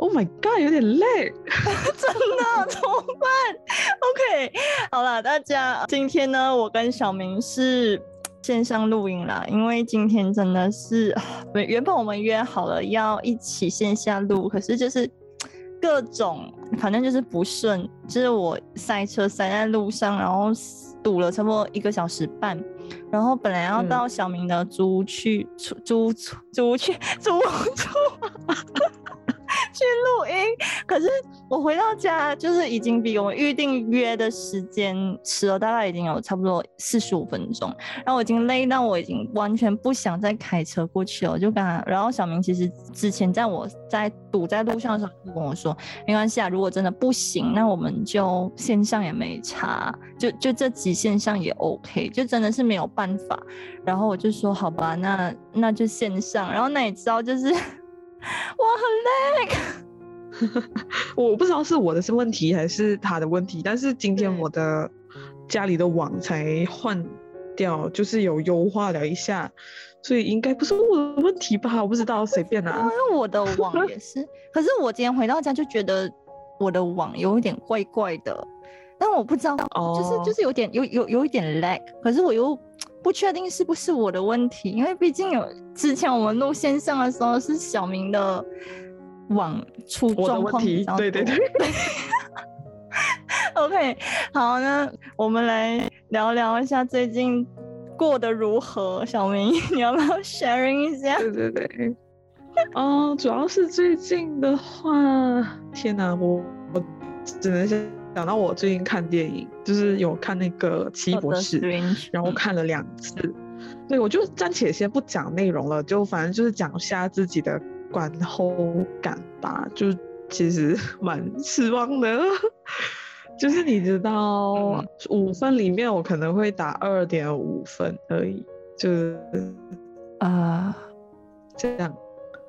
Oh my god，有点累，真的怎么办？OK，好了，大家，今天呢，我跟小明是线上录音啦，因为今天真的是，原本我们约好了要一起线下录，可是就是各种。反正就是不顺，就是我塞车塞在路上，然后堵了差不多一个小时半，然后本来要到小明的租屋去租租租去租屋处。去录音，可是我回到家就是已经比我们预定约的时间迟了，大概已经有差不多四十五分钟。然后我已经累到我已经完全不想再开车过去了，我就跟他。然后小明其实之前在我在堵在路上的时候就跟我说，没关系啊，如果真的不行，那我们就线上也没差，就就这集线上也 OK，就真的是没有办法。然后我就说好吧，那那就线上。然后那你知道就是。我很累，我不知道是我的是问题还是他的问题，但是今天我的家里的网才换掉，就是有优化了一下，所以应该不是我的问题吧？我不知道，随便啊。因为我的网也是，可是我今天回到家就觉得我的网有一点怪怪的，但我不知道，就是就是有点有有有一点 lag，可是我又。不确定是不是我的问题，因为毕竟有之前我们录线上的时候是小明的网出状况，对对对。OK，好，那我们来聊聊一下最近过得如何。小明，你要不要 sharing 一下？对对对。哦，主要是最近的话，天哪，我我只能先。讲到我最近看电影，就是有看那个《奇异博士》，然后看了两次。对，我就暂且先不讲内容了，就反正就是讲下自己的观后感吧。就其实 蛮失望的，就是你知道，五分里面我可能会打二点五分而已，就是啊，这样。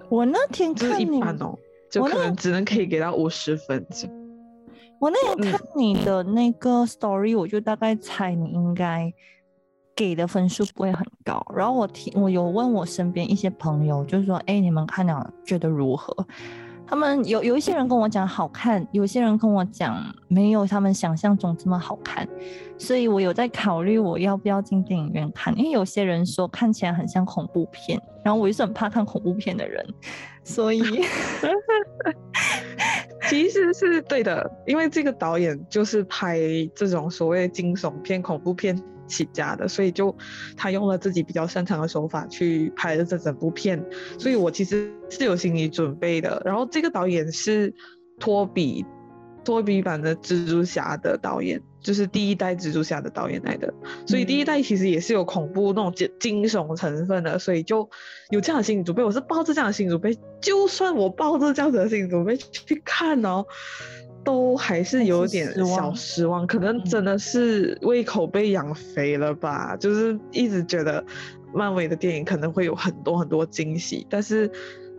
我那天看一般哦，就可能只能可以给到五十分。我那天看你的那个 story，我就大概猜你应该给的分数不会很高。然后我听我有问我身边一些朋友，就是说，哎，你们看了觉得如何？他们有有一些人跟我讲好看，有些人跟我讲没有他们想象中这么好看。所以我有在考虑我要不要进电影院看，因为有些人说看起来很像恐怖片，然后我也是很怕看恐怖片的人，所以。其实是对的，因为这个导演就是拍这种所谓惊悚片、恐怖片起家的，所以就他用了自己比较擅长的手法去拍了这整部片，所以我其实是有心理准备的。然后这个导演是托比。托比版的蜘蛛侠的导演就是第一代蜘蛛侠的导演来的，所以第一代其实也是有恐怖那种惊惊悚成分的，所以就有这样的心理准备。我是抱着这样的心理准备，就算我抱着这样子的心理准备去看哦，都还是有点小失望。可能真的是胃口被养肥了吧？就是一直觉得漫威的电影可能会有很多很多惊喜，但是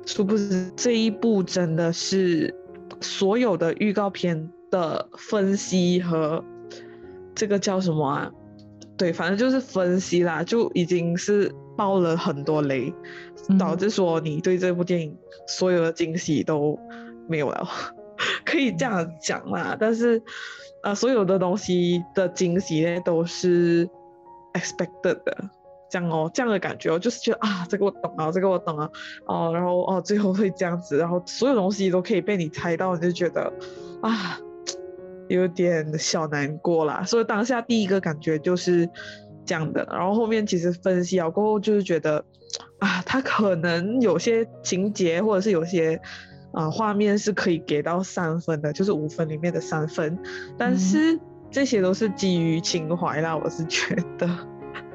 殊不知这一部真的是。所有的预告片的分析和这个叫什么啊？对，反正就是分析啦，就已经是爆了很多雷，导致说你对这部电影所有的惊喜都没有了，可以这样讲啦。但是，呃，所有的东西的惊喜呢，都是 expected 的。这样哦，这样的感觉，我就是觉得啊，这个我懂啊，这个我懂啊，哦，然后哦，最后会这样子，然后所有东西都可以被你猜到，你就觉得啊，有点小难过啦。所以当下第一个感觉就是这样的，然后后面其实分析了过后，就是觉得啊，他可能有些情节或者是有些啊画面是可以给到三分的，就是五分里面的三分，但是这些都是基于情怀啦，我是觉得。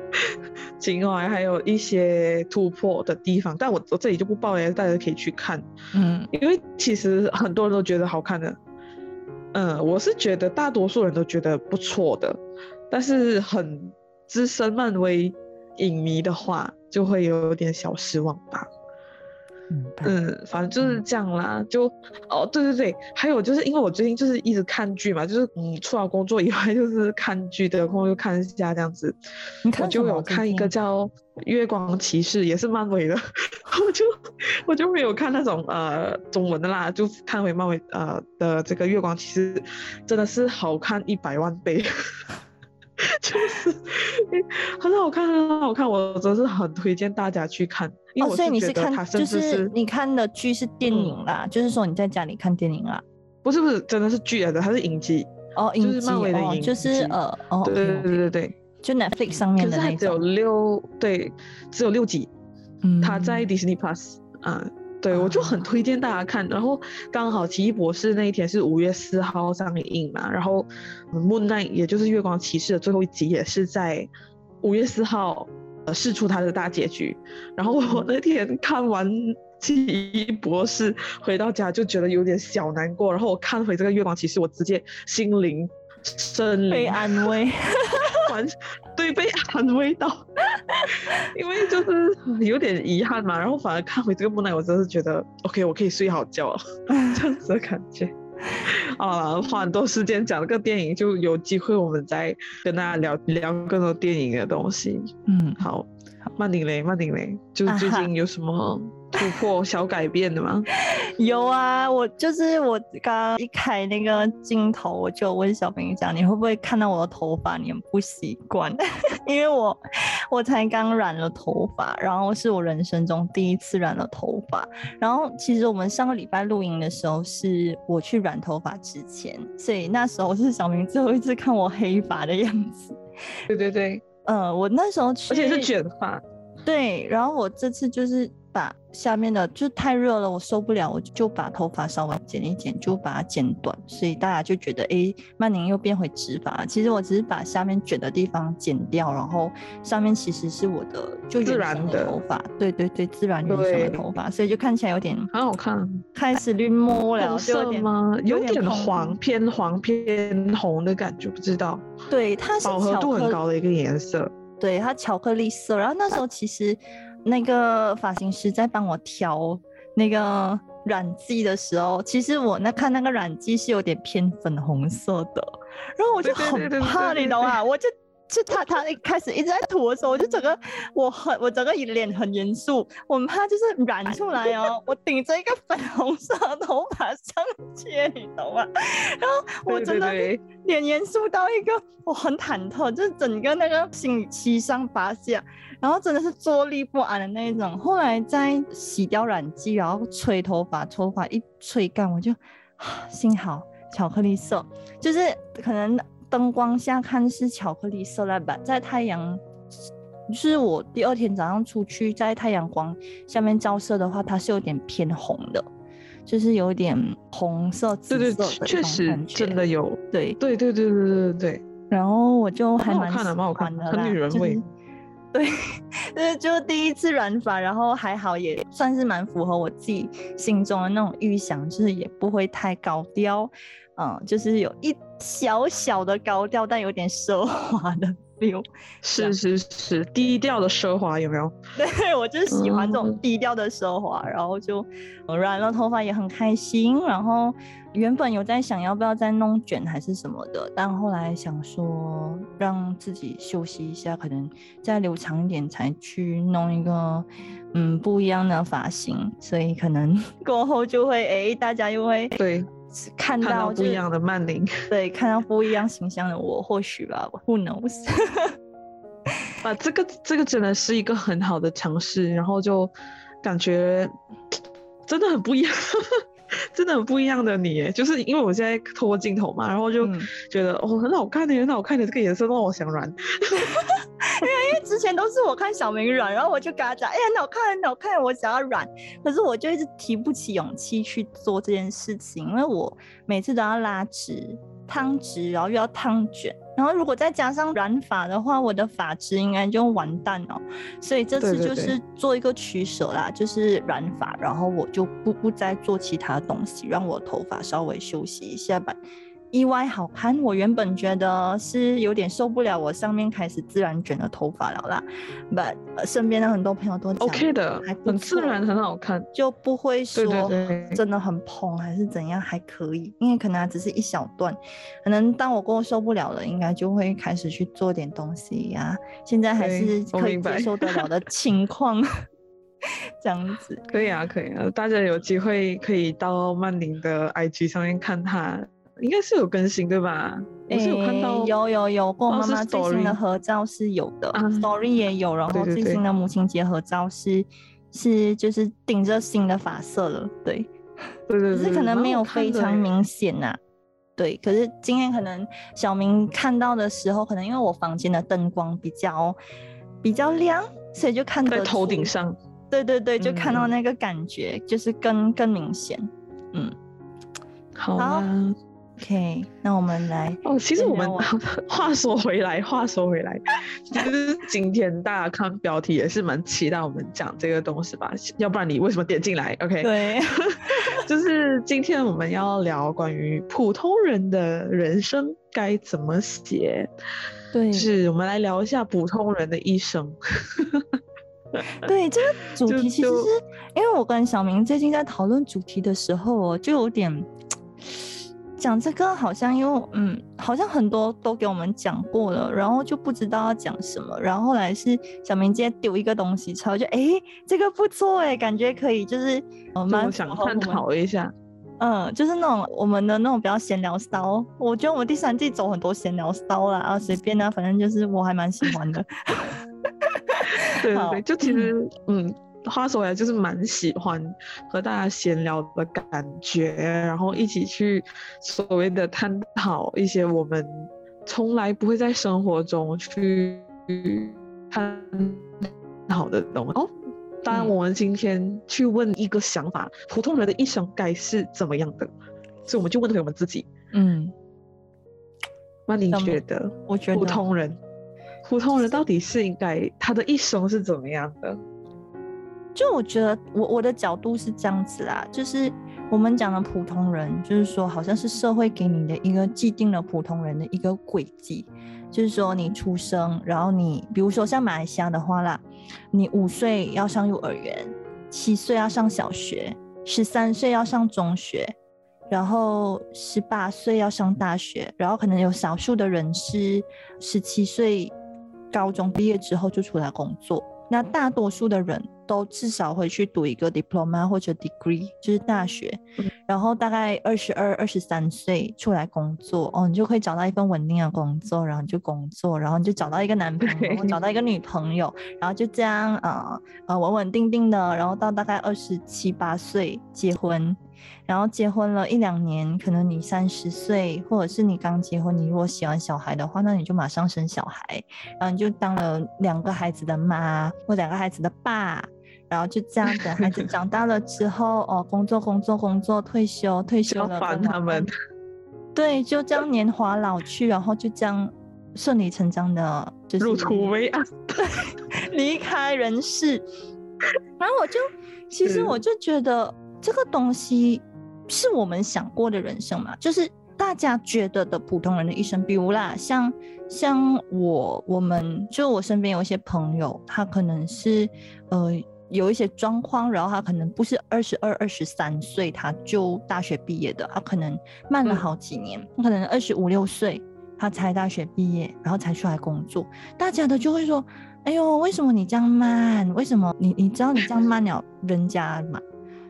情怀，还有一些突破的地方。但我我这里就不爆雷，大家可以去看。嗯，因为其实很多人都觉得好看的，嗯，我是觉得大多数人都觉得不错的，但是很资深漫威影迷的话，就会有点小失望吧。嗯，反正就是这样啦。就哦，对对对，还有就是因为我最近就是一直看剧嘛，就是嗯，除了工作以外 就是看剧的空就看一下这样子。我就有看一个叫《月光骑士》，也是漫威的。我就我就没有看那种呃中文的啦，就看回漫威呃的这个《月光骑士》，真的是好看一百万倍。就是很好看，很好看，我真是很推荐大家去看。哦，所以你是看，就是你看的剧是电影啦，就是说你在家里看电影啦？不是不是，真的是剧来的，它是影集哦，影集哦，就是呃，哦，对对对对对，就 Netflix 上面的那种，只有六，对，只有六集，嗯，它在 Disney Plus 啊。对，我就很推荐大家看。然后刚好《奇异博士》那一天是五月四号上映嘛，然后《Moon Knight》也就是《月光骑士》的最后一集也是在五月四号呃试出它的大结局。然后我那天看完《奇异博士》回到家就觉得有点小难过，然后我看回这个《月光骑士》，我直接心灵生被安慰。完对被安慰到，因为就是有点遗憾嘛，然后反而看回这个木乃，我真是觉得 OK，我可以睡好觉了，这样子的感觉。啊，花很多时间讲这个电影，就有机会我们再跟大家聊聊更多电影的东西。嗯，好，曼顶雷，曼顶雷，就是最近有什么？突破小改变的吗？有啊，我就是我刚刚一开那个镜头，我就问小明讲，你会不会看到我的头发你很不习惯？因为我我才刚染了头发，然后是我人生中第一次染了头发。然后其实我们上个礼拜录音的时候是我去染头发之前，所以那时候是小明最后一次看我黑发的样子。对对对，呃，我那时候去，而且是卷发。对，然后我这次就是把下面的，就太热了，我受不了，我就把头发稍微剪一剪，就把它剪短，所以大家就觉得，哎，曼宁又变回直发。其实我只是把下面卷的地方剪掉，然后上面其实是我的就自然的头发，对对对，自然原生的头发，所以就看起来有点很好看，开始绿摸了，色吗？有点黄，偏黄偏红的感觉，不知道。对，它是饱和度很高的一个颜色。对它巧克力色，然后那时候其实那个发型师在帮我调那个染剂的时候，其实我那看那个染剂是有点偏粉红色的，然后我就很怕，你懂吗？我就。就他他一开始一直在涂的时候，我就整个我很我整个脸很严肃，我怕就是染出来哦，我顶着一个粉红色的头发上街，你懂吗？然后我真的脸严肃到一个我很忐忑，就是整个那个心七上八下，然后真的是坐立不安的那一种。后来在洗掉染剂，然后吹头发，头发一吹干，我就幸好巧克力色，就是可能。灯光下看是巧克力色了版，在太阳，是我第二天早上出去在太阳光下面照射的话，它是有点偏红的，就是有点红色紫色的感。确实，真的有。对对对对对对对对。然后我就还蛮好看的，蛮好看的。很女人味。对，就是第一次染发，然后还好，也算是蛮符合我自己心中的那种预想，就是也不会太高调。嗯，就是有一小小的高调，但有点奢华的 feel。是是是，低调的奢华有没有？对我就是喜欢这种低调的奢华，然后就染了头发也很开心。然后原本有在想要不要再弄卷还是什么的，但后来想说让自己休息一下，可能再留长一点才去弄一个嗯不一样的发型，所以可能 过后就会哎大家又会对。看到不一样的曼玲，对，看到不一样形象的我，或许吧，Who knows？啊，这个这个真的是一个很好的尝试，然后就感觉真的很不一样。真的很不一样的你，就是因为我现在透过镜头嘛，然后就觉得哦很好看的，很好看的这个颜色让我想染。因为因为之前都是我看小明染，然后我就跟他讲，哎很好看很好看，我想要染，可是我就一直提不起勇气去做这件事情，因为我每次都要拉直、烫直，然后又要烫卷，然后如果再加上染发的话，我的发质应该就完蛋了。所以这次就是做一个取舍啦，就是染发，然后我就不不再做其他东西，让我头发稍微休息一下吧。意外好看，我原本觉得是有点受不了，我上面开始自然卷的头发了啦。But、呃、身边的很多朋友都讲 OK 的还，很自然，很好看。就不会说真的很蓬还是怎样，还可以，因为可能还只是一小段，可能当我过后受不了了，应该就会开始去做点东西呀、现在还是可以接受得了的 情况，这样子。可以啊，可以啊，大家有机会可以到曼宁的 IG 上面看他，应该是有更新对吧？我是有看到，诶有有有，跟我妈妈最新的合照是有的、啊 s t o r y 也有，然后最新的母亲节合照是是就是顶着新的发色了，对。对对对，只是可能蛮没有非常明显呐、对，可是今天可能小明看到的时候，可能因为我房间的灯光比较比较亮，所以就看得在头顶。上。对对对，就看到嗯那个感觉，就是更更明显。嗯好好啊，，OK，那我们来哦，其实我们 话说回来，话说回来，其实今天大家看标题也是蛮期待我们讲这个东西吧，要不然你为什么点进来？OK，对 就是今天我们要聊关于普通人的人生该怎么写，对是我们来聊一下普通人的一生。对，这个主就题其实是因为我跟小明最近在讨论主题的时候哦，就有点讲这个，好像因为嗯，好像很多都给我们讲过了，然后就不知道要讲什么。然后后来是小明直接丢一个东西出来，我就哎，这个不错哎，感觉可以，就是呃就蛮想探讨一下，嗯，就是那种我们的那种比较闲聊 style，我觉得我们第三季走很多闲聊 style 啦，啊随便啦，反正就是我还蛮喜欢的。对对，就其实嗯，话说回来就是蛮喜欢和大家闲聊的感觉，然后一起去所谓的探讨一些我们从来不会在生活中去探讨的东西。哦，当然，嗯我们今天去问一个想法：普通人的一生该是怎么样的？所以我们就问回我们自己。嗯，那你觉得我觉得普通人，普通人到底是应该他的一生是怎么样的？就我觉得我我的角度是这样子啦，就是我们讲的普通人，就是说好像是社会给你的一个既定的普通人的一个轨迹，就是说你出生，然后你比如说像马来西亚的话啦，你五岁要上幼儿园，七岁要上小学，十三岁要上中学。然后十八岁要上大学，然后可能有少数的人是十七岁高中毕业之后就出来工作，那大多数的人都至少会去读一个 diploma 或者 degree，就是大学，嗯。然后大概二十二、二十三岁出来工作，哦，你就可以找到一份稳定的工作，然后你就工作，然后你就找到一个男朋友，或找到一个女朋友，然后就这样呃呃稳稳定定的，然后到大概二十七八岁结婚，然后结婚了一两年，可能你三十岁，或者是你刚结婚，你如果喜欢小孩的话，那你就马上生小孩，然后你就当了两个孩子的妈或两个孩子的爸，然后就这样等孩子长大了之后，哦，工作工作工作，退休退休了，要烦他们，对，就这样年华老去，然后就这样顺理成章的，就是入土为安。离开人世。然后我就，其实我就觉得这个东西是我们想过的人生嘛，就是大家觉得的普通人的一生。比如啦，像像我，我们就我身边有一些朋友，他可能是呃有一些状况，然后他可能不是二十二、二十三岁他就大学毕业的，他可能慢了嗯好几年，他可能二十五六岁。他才大学毕业，然后才出来工作，大家的就会说：“哎呦，为什么你这样慢？为什么你你知道你这样慢了人家嘛？”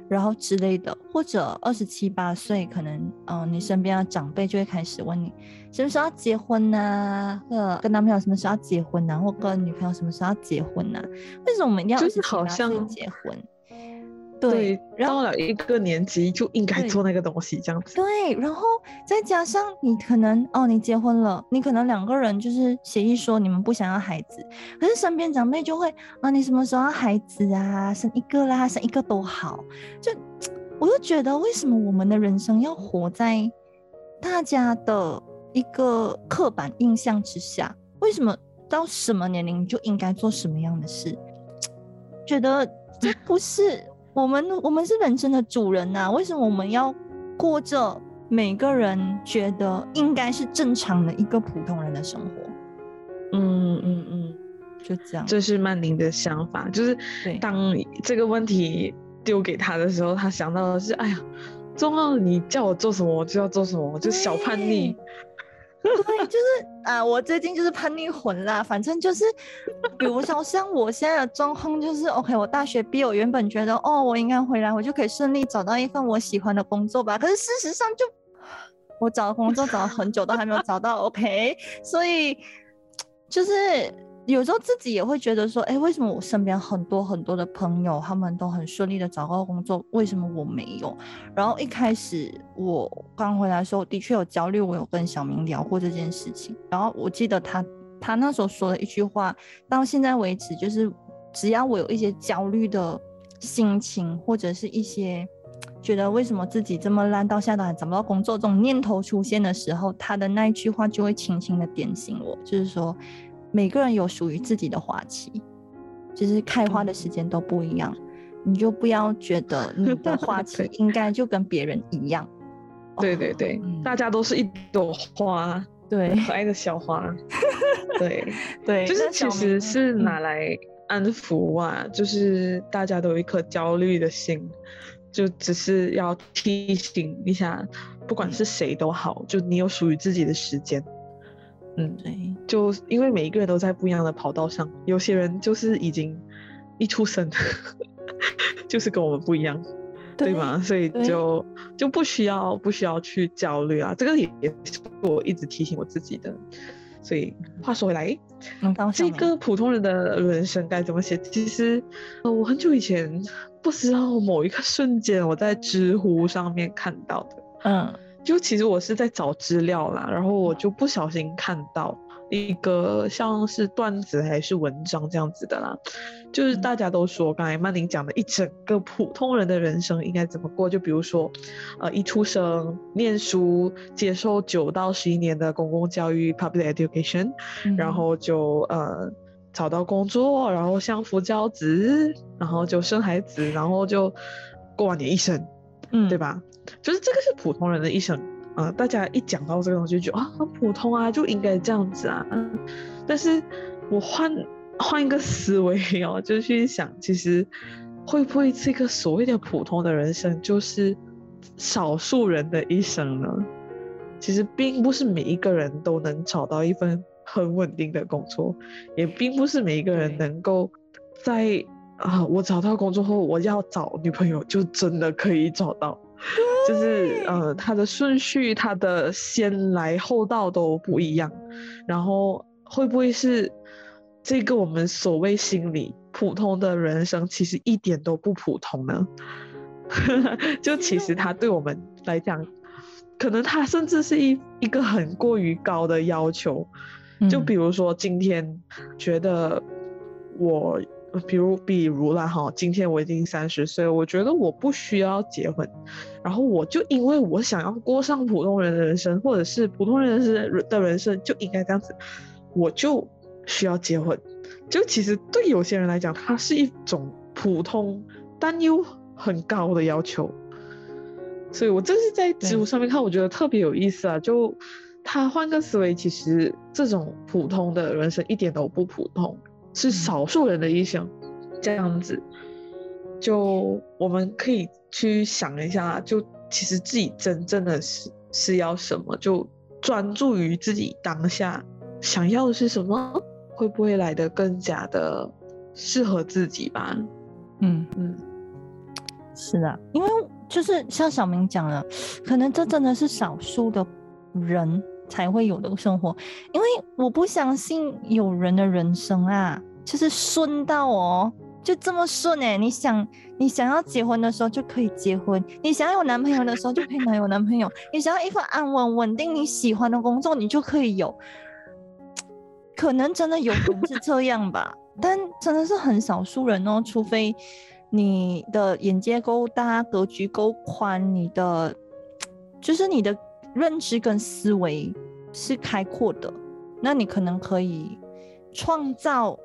然后之类的，或者二十七八岁，可能嗯、呃你身边的长辈就会开始问你什么时候要结婚呐、或者跟男朋友什么时候要结婚呐、或跟女朋友什么时候要结婚呐、为什么我们要就是27好像结婚？对，到了一个年纪就应该做那个东西，这样子。对，然后再加上你可能哦，你结婚了，你可能两个人就是协议说你们不想要孩子，可是身边长辈就会啊，你什么时候要孩子啊？生一个啦，生一个都好。就我就觉得，为什么我们的人生要活在大家的一个刻板印象之下，为什么到什么年龄就应该做什么样的事？觉得这不是我们，我们是人生的主人呐，为什么我们要过着每个人觉得应该是正常的一个普通人的生活？嗯嗯嗯，就这样。这是曼宁的想法，就是当这个问题丢给他的时候，他想到的是，哎呀，重要你叫我做什么，我就要做什么，我就小叛逆。对，就是啊，我最近就是叛逆混啦。反正就是，比如说像我现在的状况，就是，OK，我大学毕业，我原本觉得，哦，我应该回来，我就可以顺利找到一份我喜欢的工作吧。可是事实上，就我找工作找了很久，都还没有找到。OK，所以就是。有时候自己也会觉得说，哎，为什么我身边很多很多的朋友，他们都很顺利的找到工作，为什么我没有？然后一开始我刚回来的时候，的确有焦虑，我有跟小明聊过这件事情。然后我记得他他那时候说了一句话，到现在为止，就是只要我有一些焦虑的心情，或者是一些觉得为什么自己这么烂，到现在都还找不到工作这种念头出现的时候，他的那一句话就会轻轻的点醒我，就是说。每个人有属于自己的花期，就是开花的时间都不一样，你就不要觉得你的花期 应该就跟别人一样。对对对，大家都是一朵花，对，可爱的小花。对。对，就是其实是拿来安抚啊，就是大家都有一颗焦虑的心，就只是要提醒一下，不管是谁都好，就你有属于自己的时间。嗯，对，就因为每一个人都在不一样的跑道上，有些人就是已经一出生 就是跟我们不一样，对吗？所以就就不需要不需要去焦虑啊，这个也也是我一直提醒我自己的。所以话说回来，这个普通人的人生该怎么写？其实我很久以前不知道某一个瞬间，我在知乎上面看到的，嗯。就其实我是在找资料啦，然后我就不小心看到一个像是段子还是文章这样子的啦，就是大家都说刚才曼宁讲的一整个普通人的人生应该怎么过，就比如说，呃，一出生念书，接受九到十一年的公共教育 （public education），然后就呃找到工作，然后相夫教子，然后就生孩子，然后就过完你一生，嗯，对吧？就是这个是普通人的一生啊，大家一讲到这个东西就觉得啊很普通啊，就应该这样子啊。但是我换换一个思维哦，就去想，其实会不会这个所谓的普通的人生，就是少数人的一生呢？其实并不是每一个人都能找到一份很稳定的工作，也并不是每一个人能够在啊我找到工作后，我要找女朋友就真的可以找到。就是呃，他的顺序，他的先来后到都不一样，然后会不会是这个我们所谓心理普通的人生，其实一点都不普通呢？就其实他对我们来讲，可能他甚至是一一个很过于高的要求。就比如说今天觉得我。比如，比如啦哈，今天我已经三十岁，我觉得我不需要结婚，然后我就因为我想要过上普通人的人生，或者是普通人生的人生就应该这样子，我就需要结婚。就其实对有些人来讲，它是一种普通但又很高的要求。所以我这是在知乎上面看，我觉得特别有意思啊。就他换个思维，其实这种普通的人生一点都不普通。是少数人的一生，这样子，就我们可以去想一下，就其实自己真正的是是要什么，就专注于自己当下想要的是什么，会不会来的更加的适合自己吧？嗯嗯，是的，因为就是像小明讲的，可能这真的是少数的人。才会有的生活，因为我不相信有人的人生啊，就是顺到哦，就这么顺哎！你想，你想要结婚的时候就可以结婚，你想要有男朋友的时候就可以有男朋友，你想要一份安稳稳定你喜欢的工作，你就可以有。可能真的有人是这样吧，但真的是很少数人哦，除非你的眼界够大，格局够宽，你的就是你的。认知跟思维是开阔的，那你可能可以创造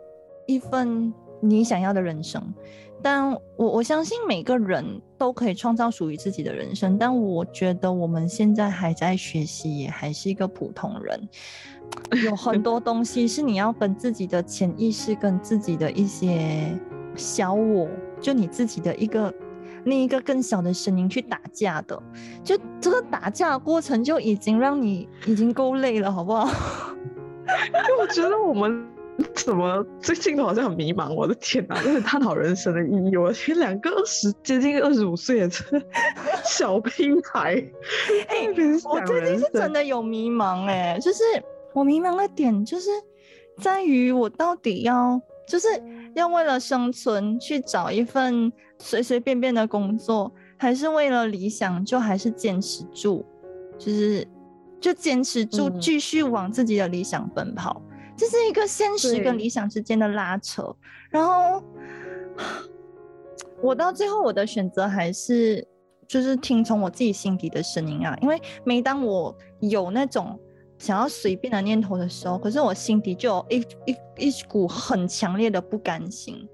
一份你想要的人生。但我我相信每个人都可以创造属于自己的人生，但我觉得我们现在还在学习，也还是一个普通人，有很多东西是你要跟自己的潜意识、跟自己的一些小我，就你自己的一个另一个更小的声音去打架的。就这个打架的过程就已经让你已经够累了，好不好？因为我觉得我们。怎么最近都好像很迷茫？我的天哪，在探讨人生的意义。我天两个二十接近二十五岁的小屁孩，哎，我最近是真的有迷茫哎，就是我迷茫的点就是在于我到底要就是要为了生存去找一份随随便便的工作，还是为了理想就还是坚持住，就是就坚持住继续往自己的理想奔跑。这是一个现实跟理想之间的拉扯，然后我到最后我的选择还是就是听从我自己心底的声音啊，因为每当我有那种想要随便的念头的时候，可是我心底就有一一一股很强烈的不甘心，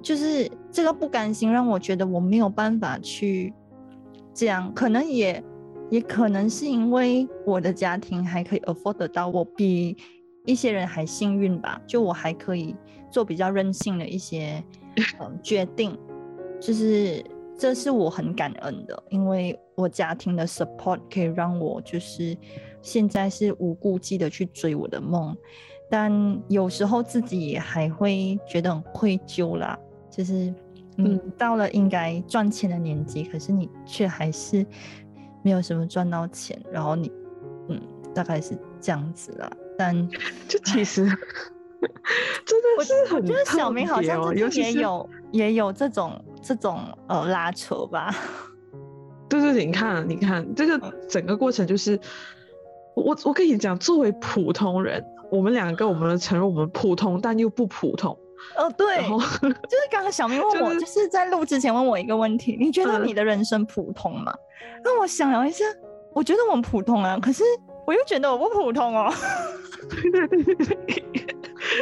就是这个不甘心让我觉得我没有办法去这样，可能也也可能是因为我的家庭还可以 afford 得到我比。一些人还幸运吧，就我还可以做比较任性的一些嗯决定，就是这是我很感恩的，因为我家庭的 support 可以让我就是现在是无顾忌的去追我的梦，但有时候自己也还会觉得很愧疚啦，就是嗯到了应该赚钱的年纪，可是你却还是没有什么赚到钱，然后你嗯大概是这样子啦。但 就其实 真的是很，觉得小明好像自己也有也有这种这种呃拉扯吧。对对对，你看你看这个整个过程就是我我跟你讲，作为普通人，我们两个我们承认我们普通，但又不普通。哦，对，就是刚刚小明问我，就是在录之前问我一个问题，你觉得你的人生普通吗？那我想了一下，我觉得我们普通啊，可是。我又觉得我不普通哦，对对对对，就是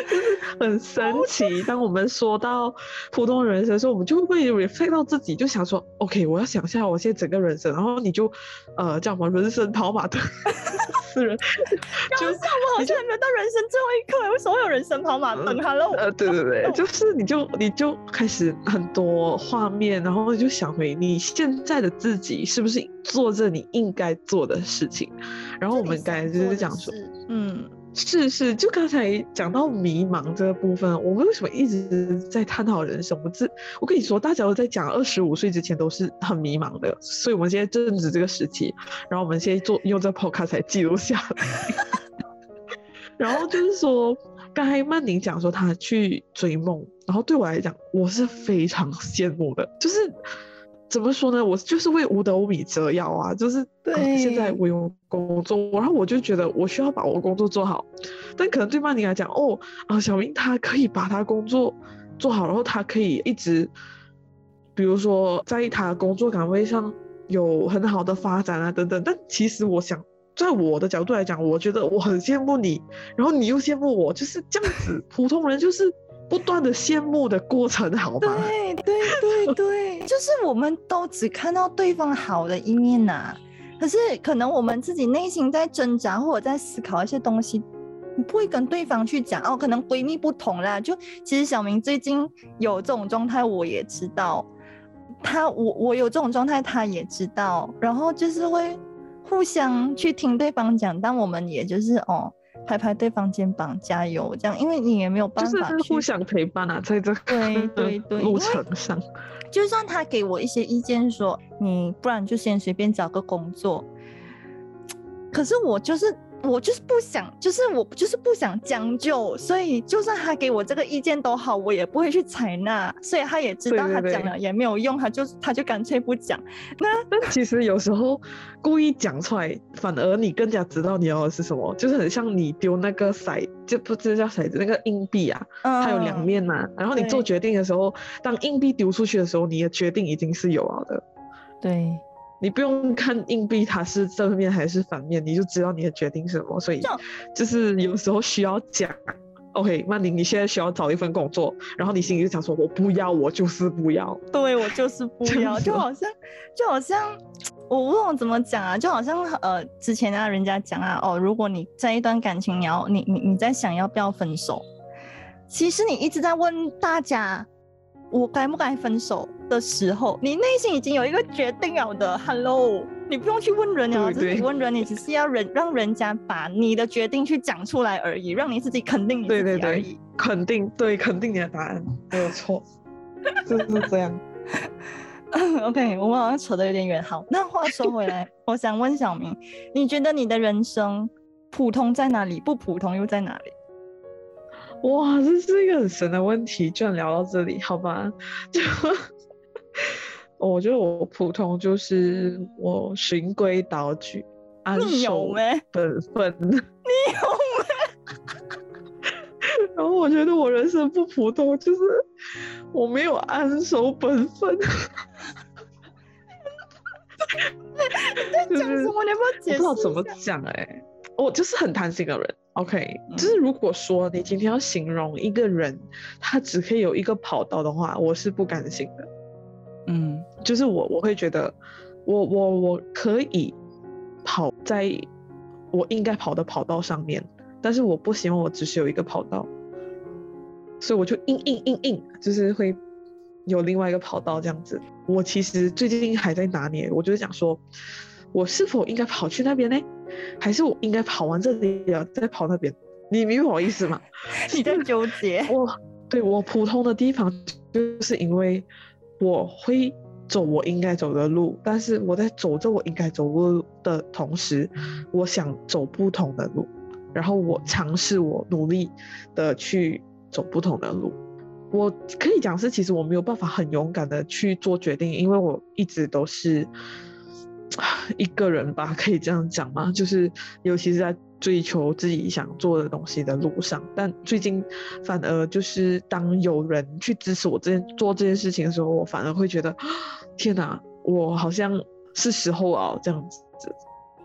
很神奇。当我们说到普通人生的时候，我们就会 reflect 到自己，就想说，OK，我要想象我现在整个人生，然后你就呃叫什么人生跑马灯。是人，就像我好像没有到人生最后一刻，为什么有人生跑马灯？Hello，呃，对对对，就是你就你就开始很多画面，然后就想回你现在的自己是不是做着你应该做的事情？然后我们刚才就是讲说，嗯。是是，就刚才讲到迷茫这个部分，我们为什么一直在探讨人生？我这我跟你说，大家都在讲二十五岁之前都是很迷茫的，所以我们现在正值这个时期，然后我们现在做用这 podcast 才记录下来。然后就是说，刚才曼宁讲说他去追梦，然后对我来讲，我是非常羡慕的，就是。怎么说呢？我就是为五斗米折腰啊！就是对，现在我有工作，然后我就觉得我需要把我工作做好。但可能对曼妮来讲，哦啊，小明他可以把他工作做好，然后他可以一直，比如说在他工作岗位上有很好的发展啊等等。但其实我想，在我的角度来讲，我觉得我很羡慕你，然后你又羡慕我，就是这样子。普通人就是。不断的羡慕的过程，好吗？对对对对，就是我们都只看到对方好的一面呐。可是可能我们自己内心在挣扎，或者在思考一些东西，你不会跟对方去讲哦。可能闺蜜不同啦，就其实小明最近有这种状态，我也知道。他我我有这种状态，他也知道。然后就是会互相去听对方讲，但我们也就是哦。拍拍对方肩膀，加油！这样，因为你也没有办法，就是互相陪伴啊，在这对对对 路程上。就算他给我一些意见，说你不然就先随便找个工作，可是我就是。我就是不想，就是我就是不想将就，所以就算他给我这个意见都好，我也不会去采纳。所以他也知道他讲了也没有用，他就他就干脆不讲。那但其实有时候故意讲出来，反而你更加知道你要的是什么。就是很像你丢那个骰，就不知道叫骰子那个硬币啊，它有两面嘛。然后你做决定的时候，当硬币丢出去的时候，你的决定已经是有了的。对。你不用看硬币它是正面还是反面，你就知道你的决定是什么。所以就就是有时候需要讲，OK，曼宁，你现在需要找一份工作，然后你心里就想说，我不要，我就是不要。对我就是不要，就好像就好像我不懂怎么讲啊，就好像呃之前啊人家讲啊哦，如果你在一段感情，你要你你你在想要不要分手，其实你一直在问大家我该不该分手的时候，你内心已经有一个决定了的。Hello，你不用去问人了，对对只是问人，你只是要人让人家把你的决定去讲出来而已，让你自己肯定你自对对对己而已。肯定对，肯定你的答案没有错，就是这样。OK，我们好像扯得有点远。好，那话说回来，我想问小明，你觉得你的人生普通在哪里？不普通又在哪里？哇，这是一个很神的问题，居然聊到这里，好吧？就我觉得我普通就是我循规蹈矩，安你有守？本分。你有没？然后我觉得我人生不普通，就是我没有安守本分。你在讲什么？你要不要解释？不知道怎么。讲哎、我就是很贪心的人。OK，、嗯就是如果说你今天要形容一个人，他只可以有一个跑道的话，我是不甘心的。嗯就是我我会觉得我，我我可以跑在我应该跑的跑道上面，但是我不希望我只是有一个跑道，所以我就硬硬硬硬，就是会有另外一个跑道这样子。我其实最近还在拿捏，我就是想说，我是否应该跑去那边呢，还是我应该跑完这里了再跑那边？你明白我意思吗？你在纠结。我对我普通的地方，就是因为我会走我应该走的路，但是我在走着我应该走路的同时，我想走不同的路，然后我尝试我努力的去走不同的路。我可以讲是，其实我没有办法很勇敢的去做决定，因为我一直都是一个人吧，可以这样讲吗？就是尤其是在追求自己想做的东西的路上，但最近反而就是当有人去支持我这件做这件事情的时候，我反而会觉得，天哪，我好像是时候啊这样子。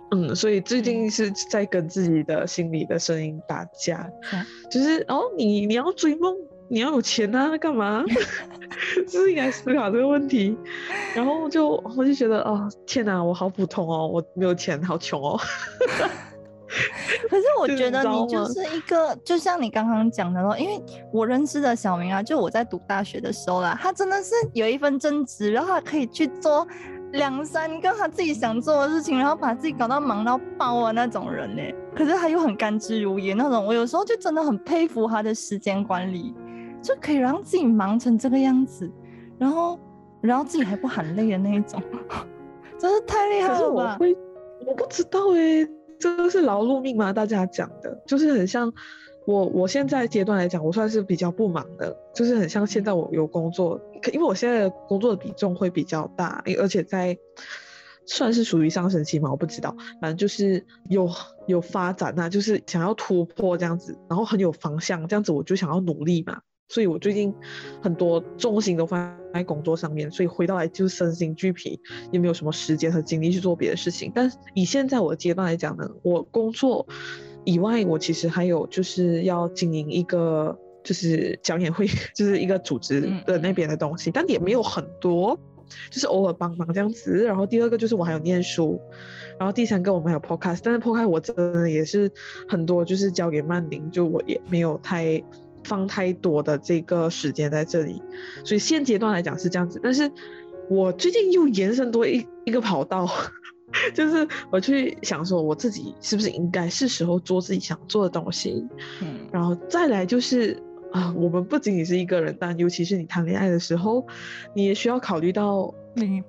嗯，所以最近是在跟自己的心里的声音打架，嗯就是哦，你你要追梦，你要有钱啊，干嘛？就是应该思考这个问题。然后就我就觉得哦，天哪，我好普通哦，我没有钱，好穷哦。可是我 就是觉得你就是一个，就像你刚刚讲的咯，因为我认识的小明啊，就我在读大学的时候啦，他真的是有一份正职，然后他可以去做两三个他自己想做的事情，然后把自己搞到忙到爆啊那种人呢。可是他又很甘之如饴那种，我有时候就真的很佩服他的时间管理，就可以让自己忙成这个样子，然后然后自己还不喊累的那一种，真是太厉害可是了！我会，我不知道哎、这个是劳碌命吗？大家讲的，就是很像我我现在阶段来讲，我算是比较不忙的，就是很像现在我有工作，可因为我现在的工作的比重会比较大，而且在算是属于上升期嘛，我不知道，反正就是有有发展呐、就是想要突破这样子，然后很有方向，这样子我就想要努力嘛。所以我最近很多重心都放在工作上面，所以回到来就是身心俱疲，也没有什么时间和精力去做别的事情。但是以现在我的阶段来讲呢，我工作以外，我其实还有就是要经营一个就是讲演会，就是一个组织嗯的那边的东西，但也没有很多，就是偶尔帮忙这样子。然后第二个就是我还有念书，然后第三个我们还有 podcast，但是 podcast 我真的也是很多就是交给曼宁，就我也没有太。放太多的这个时间在这里，所以现阶段来讲是这样子。但是我最近又延伸多一一个跑道，就是我去想说我自己是不是应该是时候做自己想做的东西，嗯然后再来就是啊，我们不仅仅是一个人，但尤其是你谈恋爱的时候，你也需要考虑到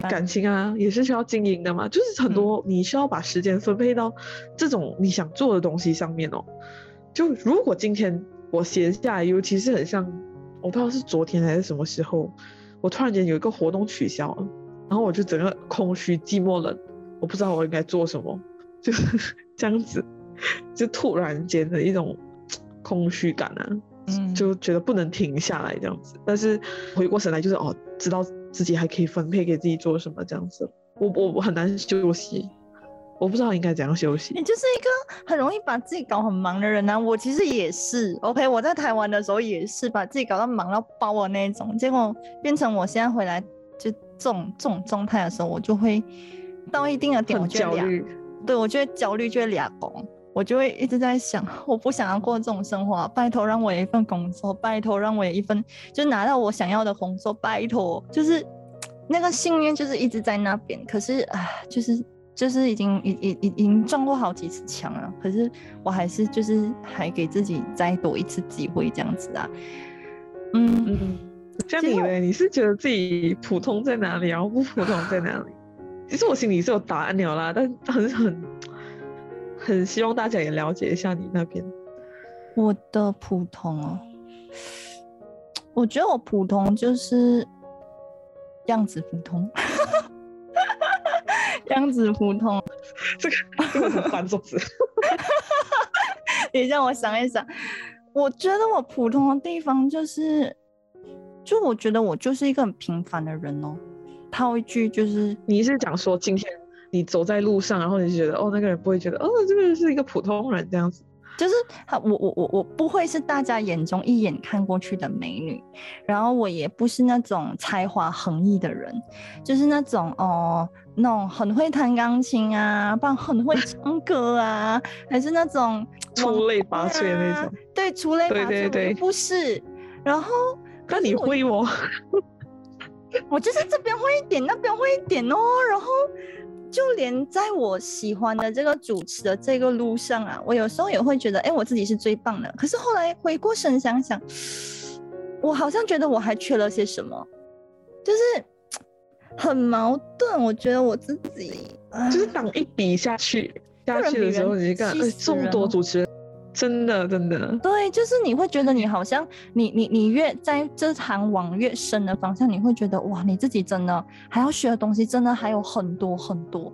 感情啊，也是需要经营的嘛。就是很多你需要把时间分配到这种你想做的东西上面哦。就如果今天我闲下来，尤其是很像，我不知道是昨天还是什么时候，我突然间有一个活动取消了，然后我就整个空虚寂寞冷，我不知道我应该做什么，就是 这样子，就突然间的一种 空虚感啊。嗯就觉得不能停下来这样子，但是回过神来就是哦，知道自己还可以分配给自己做什么这样子。我我我很难休息，我不知道应该怎样休息。你就是一个很容易把自己搞很忙的人啊！我其实也是，OK，我在台湾的时候也是把自己搞到忙到爆的那种，结果变成我现在回来就这种这种状态的时候，我就会到一定的点，我就会俩，对我就会焦虑，就会俩工，我就会一直在想，我不想要过这种生活，拜托让我有一份工作，拜托让我有一份就拿到我想要的工作，拜托，就是 那个信念就是一直在那边，可是啊，就是就是已经已已已已经撞过好几次墙了，可是我还是就是还给自己再多一次机会这样子啊，嗯嗯，像你呢？你是觉得自己普通在哪里，然后不普通在哪里？其实我心里是有答案了啦，但很很。很希望大家也了解一下你那边。我的普通哦，我觉得我普通就是样子普通，样子普通。这 个这个很繁重词。等一下，我想一想。我觉得我普通的地方就是，就我觉得我就是一个很平凡的人哦。套一句就是，你是讲说今天。你走在路上，然后你就觉得哦，那个人不会觉得哦，这个人是一个普通人这样子，就是他，我我我我不会是大家眼中一眼看过去的美女，然后我也不是那种才华横溢的人，就是那种哦，那种很会弹钢琴啊，不然很会唱歌啊，还是那种 出类拔萃那种，对，出类拔萃，对对对，不是，然后那你会吗？我就是这边会一点，那边会一点哦，然后。就连在我喜欢的这个主持的这个路上啊，我有时候也会觉得，哎，我自己是最棒的。可是后来回过神想想，我好像觉得我还缺了些什么，就是 很矛盾。我觉得我自己，就是当一比下去下去的时候，你就看，哎，众多主持人。真的，真的，对，就是你会觉得你好像你你你越在这行往越深的方向，你会觉得哇，你自己真的还要学的东西真的还有很多很多。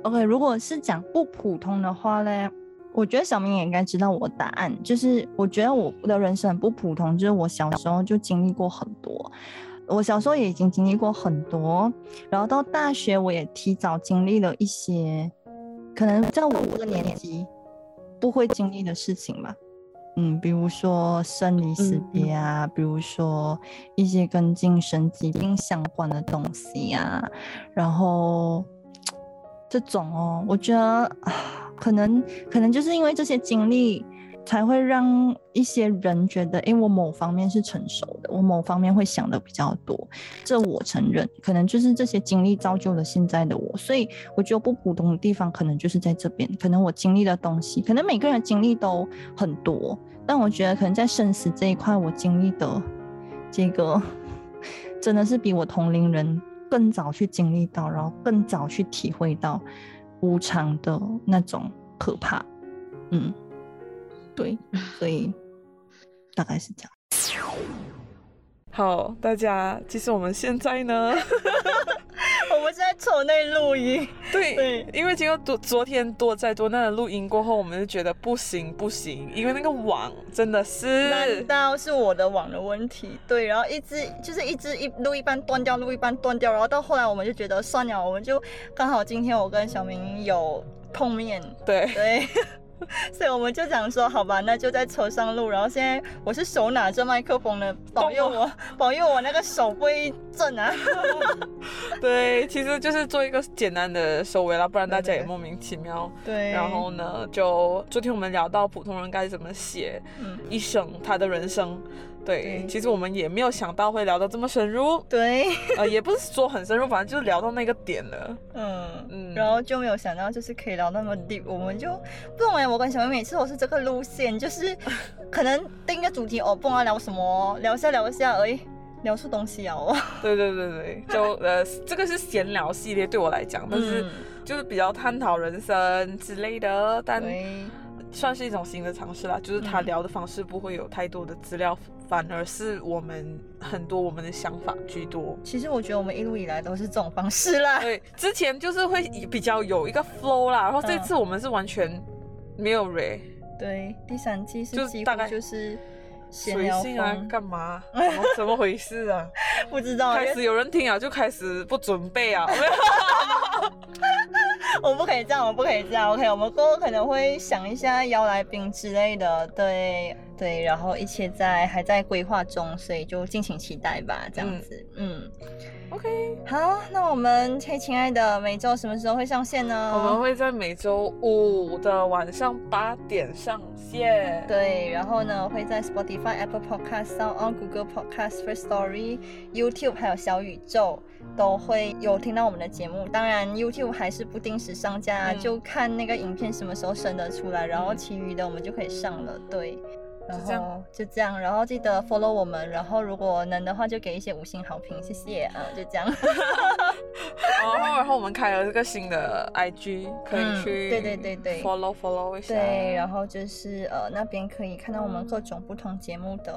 OK，如果是讲不普通的话呢，我觉得小明也应该知道我的答案，就是我觉得我的人生很不普通，就是我小时候就经历过很多，我小时候也已经经历过很多，然后到大学我也提早经历了一些，可能在我这个年纪。不会经历的事情嘛，嗯，比如说生离死别啊，比如说一些跟精神疾病相关的东西啊，然后这种哦，我觉得啊，可能可能就是因为这些经历。才会让一些人觉得，哎，我某方面是成熟的，我某方面会想的比较多，这我承认，可能就是这些经历造就了现在的我，所以我觉得不普通的地方可能就是在这边，可能我经历的东西，可能每个人经历都很多，但我觉得可能在生死这一块，我经历的这个真的是比我同龄人更早去经历到，然后更早去体会到无常的那种可怕，嗯。对，所以大概是这样。好，大家，其实我们现在呢，我们是在车内录音。对 对，因为经过昨昨天多在多难的录音过后，我们就觉得不行不行，因为那个网真的是，难道是我的网的问题？对，然后一直就是一直一录一半断掉，录一半断掉，然后到后来我们就觉得算了，我们就刚好今天我跟小明有碰面，对对。所以我们就讲说，好吧，那就在车上录。然后现在我是手拿着麦克风的，保佑我，保佑我那个手不会震啊。对，其实就是做一个简单的收尾啦，不然大家也莫名其妙。对。然后呢，就昨天我们聊到普通人该怎么写一生他的人生。对，其实我们也没有想到会聊到这么深入。对，呃，也不是说很深入，反正就是聊到那个点了。嗯嗯，然后就没有想到就是可以聊那么 deep，我们就不懂哎。我跟小妹每次都是这个路线，就是 可能定个主题哦，不知道聊什么，聊一下聊一下而已，聊出东西啊哦。对对对对，就 呃，这个是闲聊系列对我来讲，但是就是比较探讨人生之类的，但算是一种新的尝试啦。就是他聊的方式不会有太多的资料。反而是我们很多我们的想法居多。其实我觉得我们一路以来都是这种方式啦。对，之前就是会比较有一个 flow 啦，然后这次我们是完全没有 re。对，第三季是几乎就是随性啊，干嘛？怎么回事啊？不知道。开始有人听啊，就开始不准备啊。我不可以这样，我不可以这样。OK，我们过后可能会想一下邀来宾之类的，对对，然后一切在还在规划中，所以就敬请期待吧，这样子，嗯。OK，好，那我们嘿，亲爱的，每周什么时候会上线呢？我们会在每周五的晚上八点上线。对，然后呢，会在 Spotify、Apple Podcast、Sound On、Google Podcast、First Story、YouTube 还有小宇宙都会有听到我们的节目。当然，YouTube 还是不定时上架，就看那个影片什么时候生得出来，然后其余的我们就可以上了。对。然后就这样，然后记得 follow 我们，然后如果能的话就给一些五星好评，谢谢。嗯，就这样。然 后，然后我们开了这个新的 IG，可以去对对对对 follow follow 一下。对，然后就是呃那边可以看到我们各种不同节目的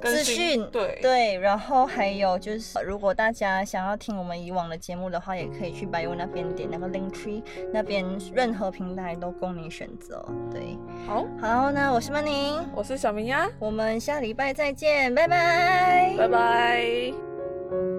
资讯。对对，然后还有就是如果大家想要听我们以往的节目的话，也可以去 bio 那边点那个 link tree，那边任何平台都供你选择。对，好，好，那我是曼宁，我是小。小明呀，我们下礼拜再见，拜拜，拜拜。